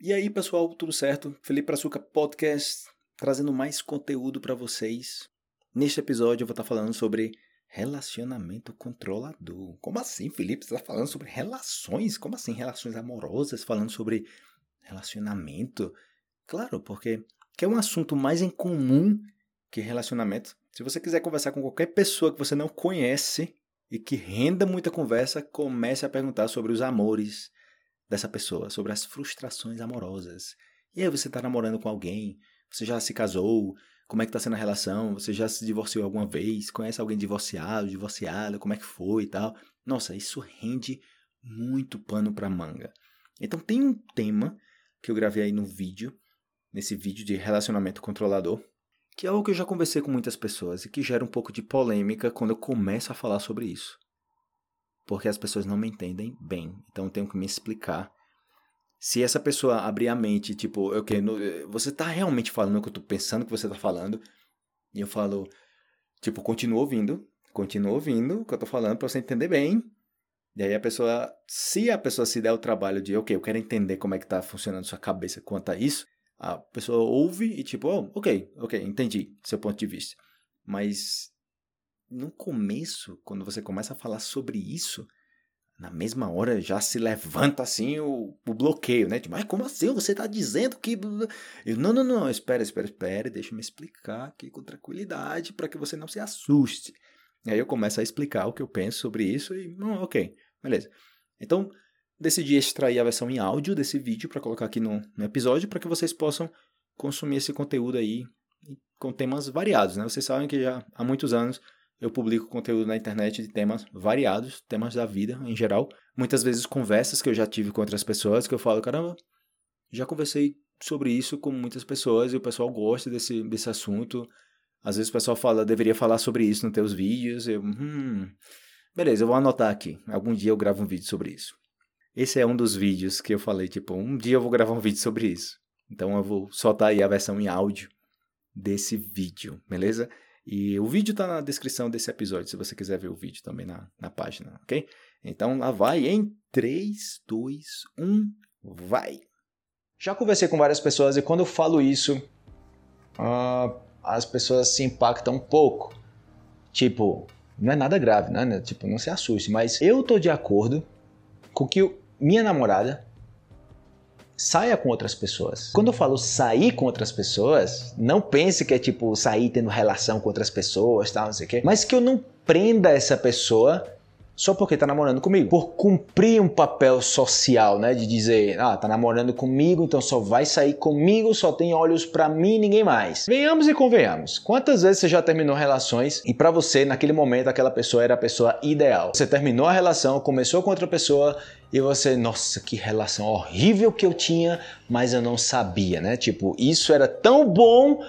E aí, pessoal, tudo certo? Felipe Açúcar Podcast, trazendo mais conteúdo para vocês. Neste episódio eu vou estar falando sobre relacionamento controlador. Como assim, Felipe? Você está falando sobre relações? Como assim, relações amorosas? Falando sobre relacionamento? Claro, porque que é um assunto mais em comum que relacionamento. Se você quiser conversar com qualquer pessoa que você não conhece e que renda muita conversa, comece a perguntar sobre os amores, dessa pessoa, sobre as frustrações amorosas. E aí você está namorando com alguém, você já se casou, como é que está sendo a relação, você já se divorciou alguma vez, conhece alguém divorciado, divorciada, como é que foi e tal. Nossa, isso rende muito pano para manga. Então tem um tema que eu gravei aí no vídeo, nesse vídeo de relacionamento controlador, que é algo que eu já conversei com muitas pessoas e que gera um pouco de polêmica quando eu começo a falar sobre isso porque as pessoas não me entendem bem. Então eu tenho que me explicar. Se essa pessoa abrir a mente, tipo, ok, no, você tá realmente falando o que eu tô pensando que você tá falando, e eu falo, tipo, continua ouvindo, continua ouvindo o que eu tô falando para você entender bem. E aí a pessoa, se a pessoa se der o trabalho de, ok, eu quero entender como é que tá funcionando sua cabeça quanto a isso, a pessoa ouve e tipo, oh, ok, ok, entendi seu ponto de vista. Mas no começo, quando você começa a falar sobre isso, na mesma hora já se levanta assim o, o bloqueio, né? Tipo, mas como assim? Você está dizendo que. Eu, não, não, não, espera, espera, espera, deixa me explicar aqui com tranquilidade para que você não se assuste. E aí eu começo a explicar o que eu penso sobre isso e. Hum, ok, beleza. Então, decidi extrair a versão em áudio desse vídeo para colocar aqui no, no episódio para que vocês possam consumir esse conteúdo aí com temas variados, né? Vocês sabem que já há muitos anos eu publico conteúdo na internet de temas variados, temas da vida em geral. Muitas vezes conversas que eu já tive com outras pessoas que eu falo, caramba, já conversei sobre isso com muitas pessoas e o pessoal gosta desse, desse assunto. Às vezes o pessoal fala, deveria falar sobre isso nos teus vídeos. Eu, hum, beleza, eu vou anotar aqui. Algum dia eu gravo um vídeo sobre isso. Esse é um dos vídeos que eu falei, tipo, um dia eu vou gravar um vídeo sobre isso. Então eu vou soltar aí a versão em áudio desse vídeo, beleza? E o vídeo está na descrição desse episódio, se você quiser ver o vídeo também na, na página, ok? Então lá vai em 3, 2, 1, vai! Já conversei com várias pessoas e quando eu falo isso, uh, as pessoas se impactam um pouco. Tipo, não é nada grave, né? Tipo, não se assuste, mas eu tô de acordo com que minha namorada saia com outras pessoas. Quando eu falo sair com outras pessoas, não pense que é tipo sair tendo relação com outras pessoas, tal, não sei o quê, mas que eu não prenda essa pessoa só porque tá namorando comigo. Por cumprir um papel social, né? De dizer, ah, tá namorando comigo, então só vai sair comigo, só tem olhos para mim ninguém mais. Venhamos e convenhamos. Quantas vezes você já terminou relações e para você, naquele momento, aquela pessoa era a pessoa ideal? Você terminou a relação, começou com outra pessoa e você, nossa, que relação horrível que eu tinha, mas eu não sabia, né? Tipo, isso era tão bom,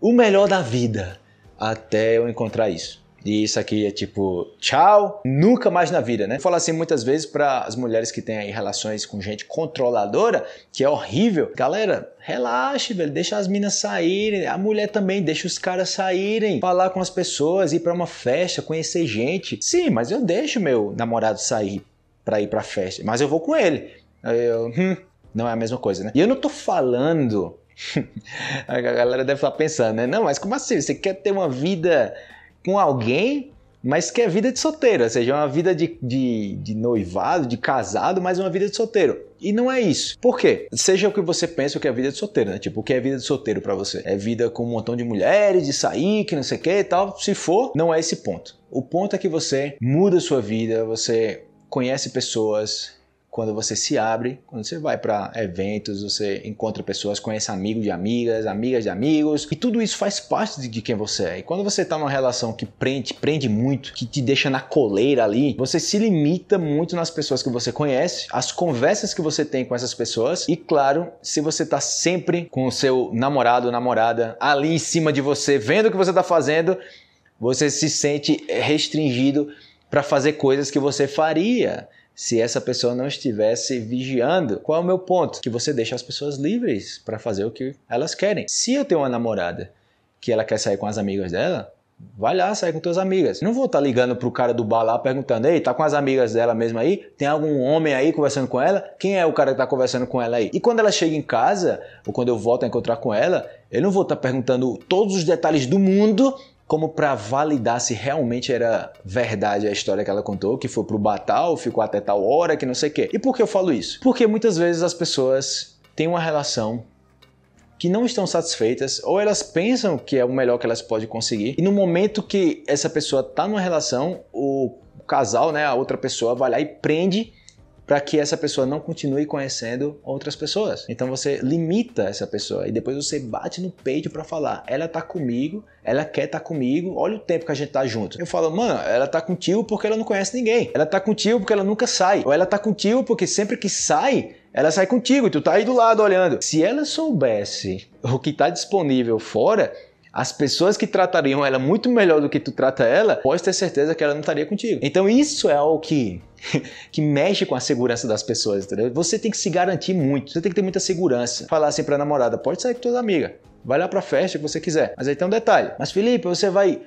o melhor da vida, até eu encontrar isso. E isso aqui é tipo, tchau, nunca mais na vida, né? Falo assim muitas vezes para as mulheres que têm aí relações com gente controladora, que é horrível. Galera, relaxe, velho, deixa as minas saírem. A mulher também deixa os caras saírem, falar com as pessoas, ir para uma festa, conhecer gente. Sim, mas eu deixo meu namorado sair para ir pra festa, mas eu vou com ele. Eu, hum, não é a mesma coisa, né? E eu não tô falando. a galera deve estar pensando, né? Não, mas como assim? Você quer ter uma vida com alguém, mas quer vida de solteiro, ou seja, uma vida de, de, de, noivado, de casado, mas uma vida de solteiro. E não é isso. Por quê? Seja o que você pensa o que é vida de solteiro, né? Tipo, o que é vida de solteiro para você? É vida com um montão de mulheres, de sair, que não sei o que e tal. Se for, não é esse ponto. O ponto é que você muda a sua vida, você conhece pessoas, quando você se abre, quando você vai para eventos, você encontra pessoas, conhece amigos de amigas, amigas de amigos, e tudo isso faz parte de quem você é. E quando você está numa relação que prende, prende muito, que te deixa na coleira ali, você se limita muito nas pessoas que você conhece, as conversas que você tem com essas pessoas, e claro, se você está sempre com o seu namorado ou namorada ali em cima de você, vendo o que você está fazendo, você se sente restringido para fazer coisas que você faria se essa pessoa não estivesse vigiando. Qual é o meu ponto? Que você deixa as pessoas livres para fazer o que elas querem. Se eu tenho uma namorada que ela quer sair com as amigas dela, Vai lá, sai com tuas amigas. Não vou estar tá ligando pro cara do bar lá perguntando: Ei, tá com as amigas dela mesmo aí? Tem algum homem aí conversando com ela? Quem é o cara que tá conversando com ela aí? E quando ela chega em casa, ou quando eu volto a encontrar com ela, eu não vou estar tá perguntando todos os detalhes do mundo como para validar se realmente era verdade a história que ela contou, que foi pro Batal, ficou até tal hora, que não sei o quê. E por que eu falo isso? Porque muitas vezes as pessoas têm uma relação que não estão satisfeitas ou elas pensam que é o melhor que elas podem conseguir e no momento que essa pessoa está numa relação, o casal, né, a outra pessoa vai lá e prende para que essa pessoa não continue conhecendo outras pessoas. Então você limita essa pessoa e depois você bate no peito para falar: ela tá comigo, ela quer tá comigo, olha o tempo que a gente tá junto. Eu falo, mano, ela tá contigo porque ela não conhece ninguém. Ela tá contigo porque ela nunca sai. Ou ela tá contigo porque sempre que sai, ela sai contigo e tu tá aí do lado olhando. Se ela soubesse o que tá disponível fora, as pessoas que tratariam ela muito melhor do que tu trata ela, pode ter certeza que ela não estaria contigo. Então isso é algo que que mexe com a segurança das pessoas, entendeu? Você tem que se garantir muito, você tem que ter muita segurança. Falar assim pra namorada, pode sair com tuas amigas, vai lá pra festa que você quiser. Mas aí tem um detalhe. Mas Felipe, você vai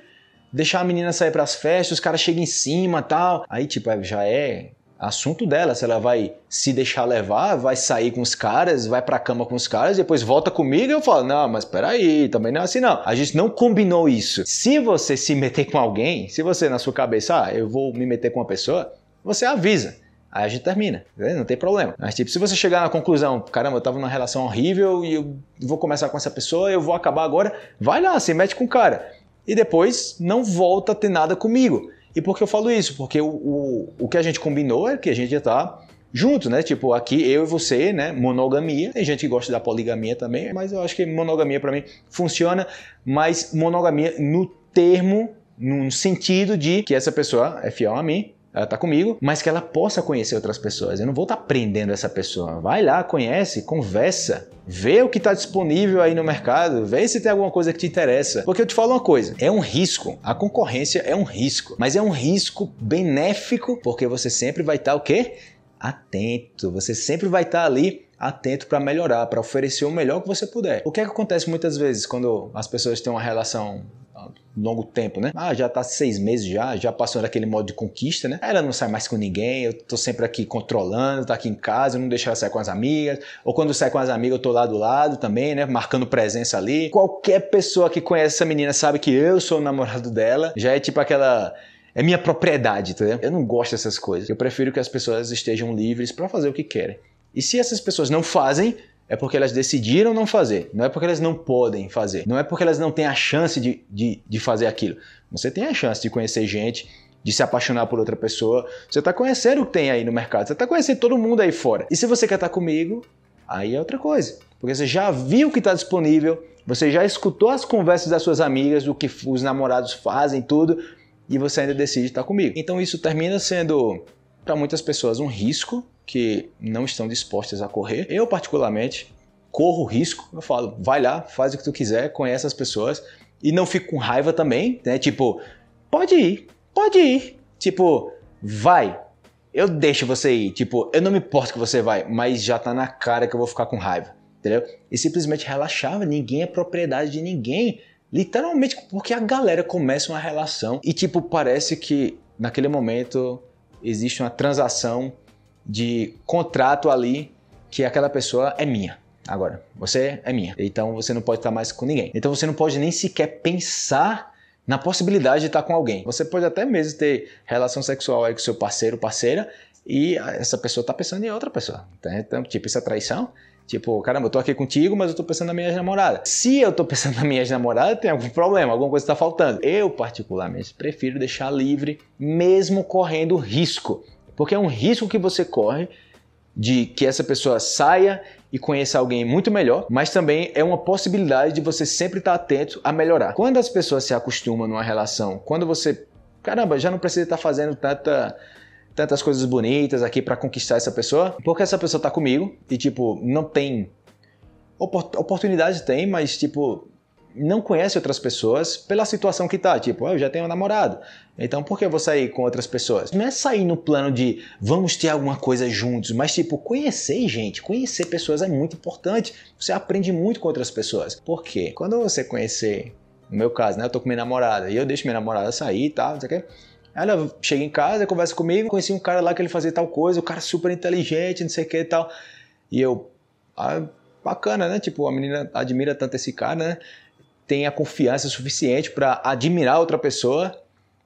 deixar a menina sair pras festas, os caras chegam em cima tal. Aí, tipo, já é assunto dela, se ela vai se deixar levar, vai sair com os caras, vai pra cama com os caras, depois volta comigo e eu falo, não, mas peraí, também não é assim não. A gente não combinou isso. Se você se meter com alguém, se você na sua cabeça, ah, eu vou me meter com uma pessoa, você avisa. Aí a gente termina, não tem problema. Mas tipo, se você chegar na conclusão, caramba, eu tava numa relação horrível e eu vou começar com essa pessoa, eu vou acabar agora, vai lá, se mete com o cara. E depois não volta a ter nada comigo. E por que eu falo isso? Porque o, o, o que a gente combinou é que a gente já tá junto, né? Tipo, aqui eu e você, né? Monogamia. Tem gente que gosta da poligamia também, mas eu acho que monogamia para mim funciona, mas monogamia no termo, no sentido de que essa pessoa é fiel a mim, ela tá comigo, mas que ela possa conhecer outras pessoas. Eu não vou estar tá prendendo essa pessoa. Vai lá, conhece, conversa, vê o que está disponível aí no mercado, vê se tem alguma coisa que te interessa. Porque eu te falo uma coisa, é um risco. A concorrência é um risco, mas é um risco benéfico, porque você sempre vai estar tá, o quê? Atento. Você sempre vai estar tá ali atento para melhorar, para oferecer o melhor que você puder. O que é que acontece muitas vezes quando as pessoas têm uma relação longo tempo, né? Ah, já tá seis meses já, já passou daquele modo de conquista, né? Ela não sai mais com ninguém, eu tô sempre aqui controlando, tá aqui em casa, eu não deixo ela sair com as amigas, ou quando sai com as amigas eu tô lá do lado também, né? Marcando presença ali. Qualquer pessoa que conhece essa menina sabe que eu sou o namorado dela, já é tipo aquela é minha propriedade, entendeu? Eu não gosto dessas coisas. Eu prefiro que as pessoas estejam livres para fazer o que querem. E se essas pessoas não fazem, é porque elas decidiram não fazer, não é porque elas não podem fazer, não é porque elas não têm a chance de, de, de fazer aquilo. Você tem a chance de conhecer gente, de se apaixonar por outra pessoa, você está conhecendo o que tem aí no mercado, você está conhecendo todo mundo aí fora. E se você quer estar tá comigo, aí é outra coisa, porque você já viu o que está disponível, você já escutou as conversas das suas amigas, do que os namorados fazem, tudo, e você ainda decide estar tá comigo. Então isso termina sendo, para muitas pessoas, um risco, que não estão dispostas a correr. Eu, particularmente, corro risco. Eu falo, vai lá, faz o que tu quiser, conhece as pessoas e não fico com raiva também, né? Tipo, pode ir, pode ir. Tipo, vai. Eu deixo você ir. Tipo, eu não me importo que você vai, mas já tá na cara que eu vou ficar com raiva, entendeu? E simplesmente relaxava, ninguém é propriedade de ninguém. Literalmente, porque a galera começa uma relação e, tipo, parece que naquele momento existe uma transação de contrato ali que aquela pessoa é minha. Agora, você é minha. Então você não pode estar mais com ninguém. Então você não pode nem sequer pensar na possibilidade de estar com alguém. Você pode até mesmo ter relação sexual aí com seu parceiro, parceira, e essa pessoa está pensando em outra pessoa. Então, tipo, isso é traição. Tipo, caramba, eu tô aqui contigo, mas eu tô pensando na minha namorada. Se eu tô pensando na minha namorada, tem algum problema, alguma coisa está faltando. Eu, particularmente, prefiro deixar livre, mesmo correndo risco porque é um risco que você corre de que essa pessoa saia e conheça alguém muito melhor, mas também é uma possibilidade de você sempre estar atento a melhorar. Quando as pessoas se acostumam numa relação, quando você, caramba, já não precisa estar fazendo tanta tantas coisas bonitas aqui para conquistar essa pessoa, porque essa pessoa tá comigo e tipo, não tem oportunidade tem, mas tipo, não conhece outras pessoas pela situação que tá. Tipo, oh, eu já tenho um namorado. Então por que eu vou sair com outras pessoas? Não é sair no plano de vamos ter alguma coisa juntos, mas tipo, conhecer gente, conhecer pessoas é muito importante. Você aprende muito com outras pessoas. Por quê? Quando você conhecer no meu caso, né? Eu tô com minha namorada e eu deixo minha namorada sair e tal, não sei o quê. Ela chega em casa, conversa comigo, conheci um cara lá que ele fazia tal coisa, o cara super inteligente, não sei o que e tal. E eu, ah, bacana, né? Tipo, a menina admira tanto esse cara, né? Tem a confiança suficiente para admirar outra pessoa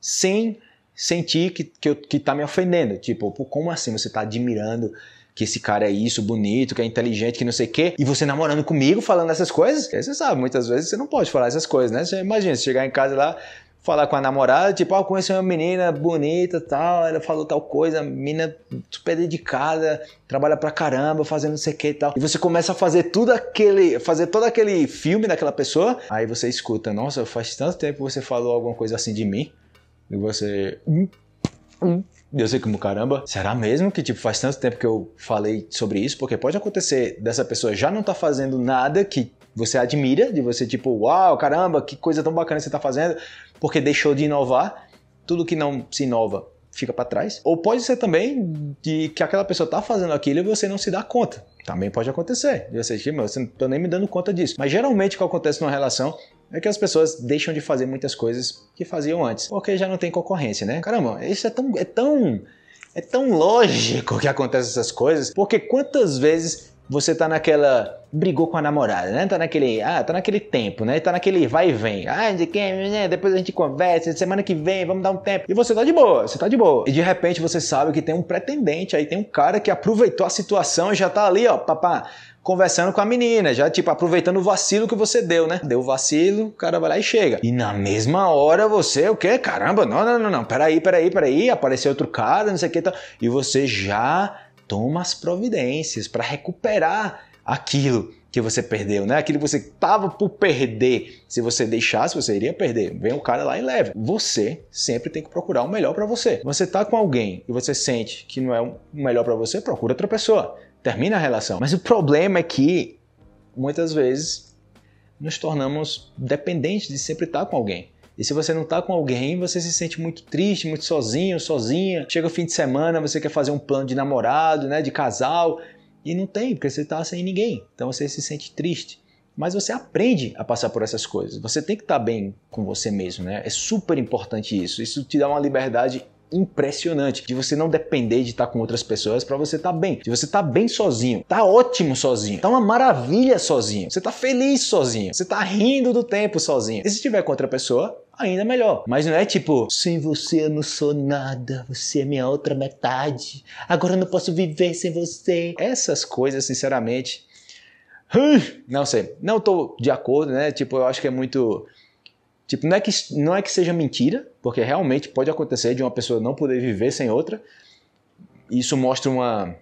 sem sentir que, que, que tá me ofendendo. Tipo, como assim você tá admirando que esse cara é isso, bonito, que é inteligente, que não sei o quê, e você namorando comigo falando essas coisas? Aí você sabe, muitas vezes você não pode falar essas coisas, né? Você imagina, você chegar em casa lá, falar com a namorada, tipo, ah, conheci uma menina bonita tal, ela falou tal coisa, menina super dedicada, trabalha pra caramba, fazendo não sei o que e tal. E você começa a fazer tudo aquele, fazer todo aquele filme daquela pessoa, aí você escuta, nossa, faz tanto tempo que você falou alguma coisa assim de mim, e você... Hum, hum. Eu sei como caramba, será mesmo que tipo faz tanto tempo que eu falei sobre isso? Porque pode acontecer dessa pessoa já não tá fazendo nada que você admira, de você tipo, uau, caramba, que coisa tão bacana você tá fazendo, porque deixou de inovar. Tudo que não se inova fica para trás. Ou pode ser também de que aquela pessoa tá fazendo aquilo e você não se dá conta. Também pode acontecer. Você, tipo, você não nem me dando conta disso. Mas geralmente o que acontece numa relação é que as pessoas deixam de fazer muitas coisas que faziam antes, porque já não tem concorrência, né? Caramba, isso é tão, é tão, é tão lógico que acontecem essas coisas, porque quantas vezes você tá naquela brigou com a namorada, né? Tá naquele, ah, tá naquele tempo, né? Tá naquele vai e vem. Ah, né? Depois a gente conversa, semana que vem, vamos dar um tempo. E você tá de boa, você tá de boa. E de repente você sabe que tem um pretendente aí, tem um cara que aproveitou a situação e já tá ali, ó, papá, conversando com a menina, já tipo aproveitando o vacilo que você deu, né? Deu o vacilo, o cara vai lá e chega. E na mesma hora você, o quê? Caramba, não, não, não, não, peraí, peraí, peraí, apareceu outro cara, não sei o que tal. E você já toma as providências para recuperar aquilo que você perdeu, né? Aquilo que você tava por perder. Se você deixasse, você iria perder. Vem o cara lá e leva. Você sempre tem que procurar o melhor para você. Você tá com alguém e você sente que não é o melhor para você, procura outra pessoa termina a relação. Mas o problema é que muitas vezes nos tornamos dependentes de sempre estar com alguém. E se você não está com alguém, você se sente muito triste, muito sozinho, sozinha. Chega o fim de semana, você quer fazer um plano de namorado, né, de casal, e não tem, porque você está sem ninguém. Então você se sente triste. Mas você aprende a passar por essas coisas. Você tem que estar tá bem com você mesmo, né? É super importante isso. Isso te dá uma liberdade impressionante de você não depender de estar com outras pessoas para você estar tá bem. De você estar tá bem sozinho, tá ótimo sozinho, tá uma maravilha sozinho. Você tá feliz sozinho, você tá rindo do tempo sozinho. E se estiver com outra pessoa, ainda melhor. Mas não é tipo, sem você eu não sou nada, você é minha outra metade. Agora eu não posso viver sem você. Essas coisas, sinceramente, não sei, não tô de acordo, né? Tipo, eu acho que é muito Tipo, não é, que, não é que seja mentira, porque realmente pode acontecer de uma pessoa não poder viver sem outra. Isso mostra uma,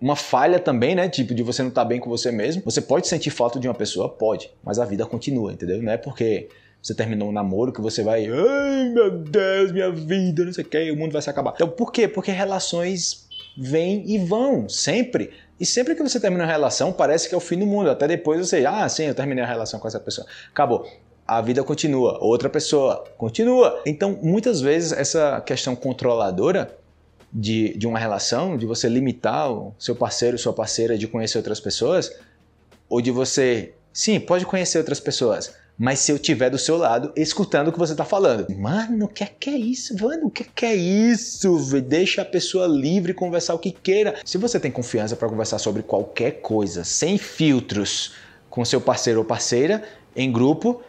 uma falha também, né? Tipo, de você não estar tá bem com você mesmo. Você pode sentir falta de uma pessoa? Pode. Mas a vida continua, entendeu? Não é porque você terminou um namoro que você vai. Ai, meu Deus, minha vida, não sei o que, o mundo vai se acabar. Então, por quê? Porque relações vêm e vão, sempre. E sempre que você termina uma relação, parece que é o fim do mundo. Até depois você, ah, sim, eu terminei a relação com essa pessoa. Acabou a vida continua, outra pessoa continua. Então, muitas vezes, essa questão controladora de, de uma relação, de você limitar o seu parceiro, sua parceira de conhecer outras pessoas, ou de você, sim, pode conhecer outras pessoas, mas se eu tiver do seu lado, escutando o que você está falando. Mano, o que é que é isso? Mano, o que é que é isso? Deixa a pessoa livre conversar o que queira. Se você tem confiança para conversar sobre qualquer coisa, sem filtros, com seu parceiro ou parceira, em grupo,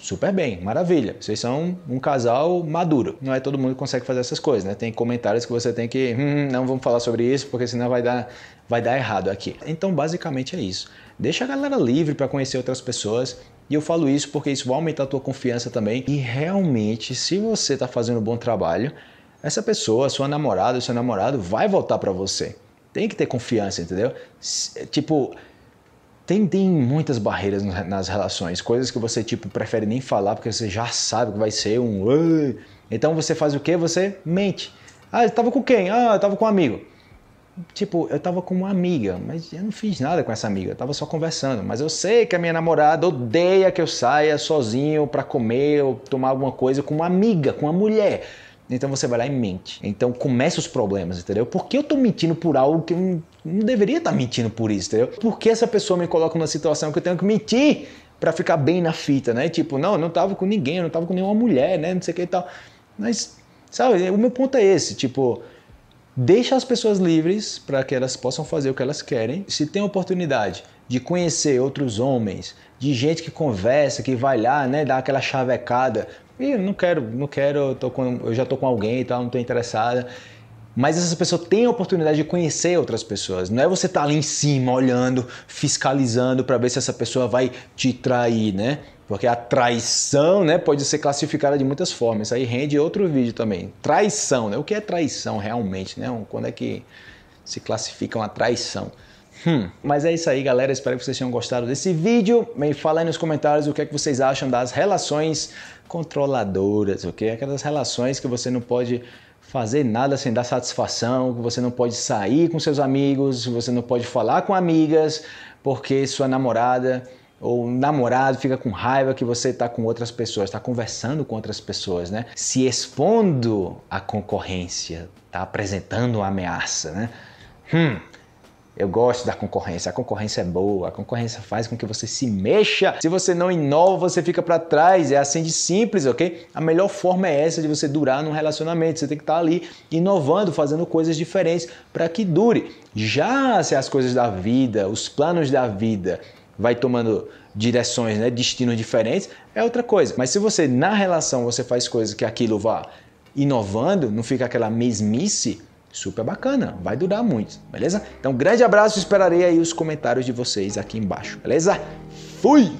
Super bem, maravilha. Vocês são um casal maduro. Não é todo mundo que consegue fazer essas coisas, né? Tem comentários que você tem que, hum, não vamos falar sobre isso, porque senão vai dar, vai dar errado aqui. Então, basicamente é isso. Deixa a galera livre para conhecer outras pessoas. E eu falo isso porque isso vai aumentar a tua confiança também. E realmente, se você está fazendo um bom trabalho, essa pessoa, sua namorada, seu namorado, vai voltar para você. Tem que ter confiança, entendeu? Tipo, tem, tem muitas barreiras nas relações, coisas que você tipo prefere nem falar porque você já sabe que vai ser um. Então você faz o que? Você mente. Ah, eu tava com quem? Ah, eu tava com um amigo. Tipo, eu tava com uma amiga, mas eu não fiz nada com essa amiga, eu tava só conversando. Mas eu sei que a minha namorada odeia que eu saia sozinho para comer ou tomar alguma coisa com uma amiga, com uma mulher. Então você vai lá e mente. Então começa os problemas, entendeu? Por que eu tô mentindo por algo que eu não deveria estar tá mentindo por isso, entendeu? Por que essa pessoa me coloca numa situação que eu tenho que mentir para ficar bem na fita, né? Tipo, não, eu não tava com ninguém, eu não tava com nenhuma mulher, né? Não sei o que e tal. Mas, sabe, o meu ponto é esse, tipo, deixa as pessoas livres para que elas possam fazer o que elas querem. Se tem oportunidade de conhecer outros homens, de gente que conversa, que vai lá, né, dar aquela chavecada. E não quero, não quero, eu, com, eu já tô com alguém e tal, não tô interessada. Mas essa pessoa tem a oportunidade de conhecer outras pessoas. Não é você estar tá ali em cima, olhando, fiscalizando para ver se essa pessoa vai te trair, né? Porque a traição, né, pode ser classificada de muitas formas. Isso aí rende outro vídeo também. Traição, né? O que é traição realmente, né? Quando é que se classifica uma traição? Hum. Mas é isso aí, galera. Espero que vocês tenham gostado desse vídeo. Me fala aí nos comentários o que é que vocês acham das relações controladoras, ok? Aquelas relações que você não pode fazer nada sem dar satisfação, que você não pode sair com seus amigos, você não pode falar com amigas, porque sua namorada ou namorado fica com raiva que você está com outras pessoas, está conversando com outras pessoas, né? Se expondo à concorrência, está apresentando uma ameaça, né? Hum, eu gosto da concorrência. A concorrência é boa. A concorrência faz com que você se mexa. Se você não inova, você fica para trás. É assim de simples, ok? A melhor forma é essa de você durar num relacionamento. Você tem que estar tá ali inovando, fazendo coisas diferentes para que dure. Já se as coisas da vida, os planos da vida, vai tomando direções, né, destinos diferentes, é outra coisa. Mas se você na relação você faz coisas que aquilo vá inovando, não fica aquela mesmice, super bacana, vai durar muito, beleza? Então, grande abraço, esperarei aí os comentários de vocês aqui embaixo, beleza? Fui!